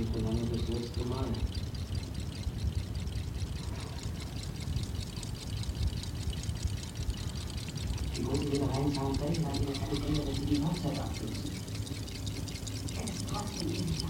nicht so lange bis nächste Mal. Die guten wieder reinfahren können, weil wir keine Kinder, die die Hochzeit abschließen. Ich kann es trotzdem nicht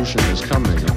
revolution is coming.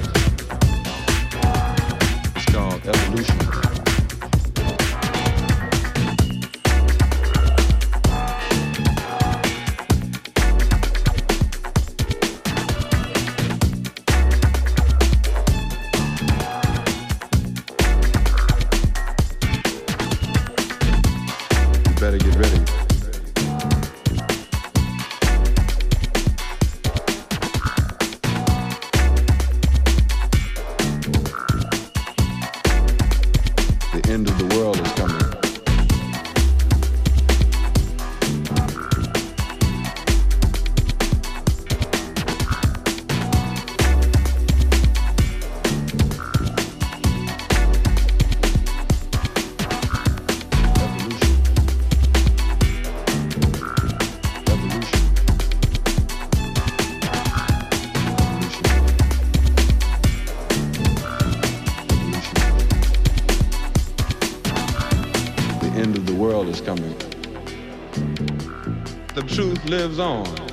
lives on.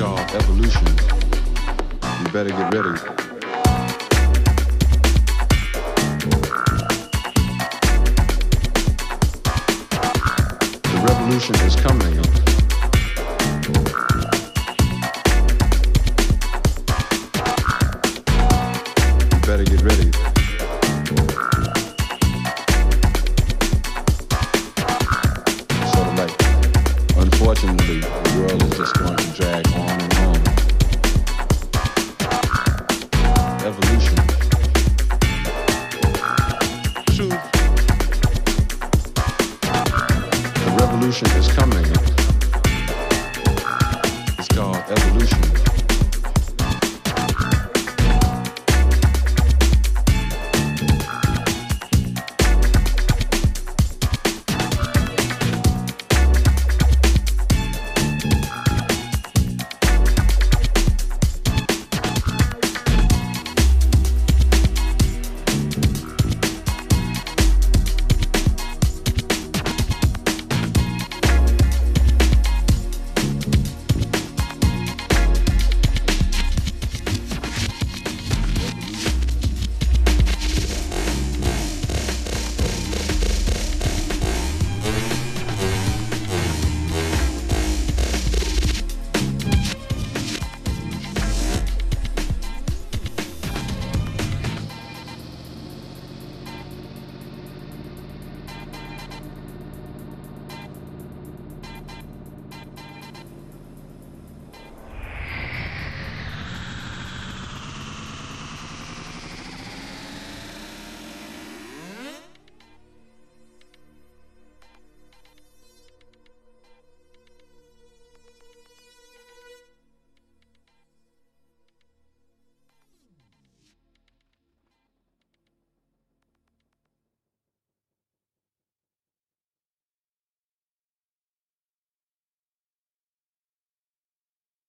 y'all evolution. You better get ready. The revolution is coming. You better get ready.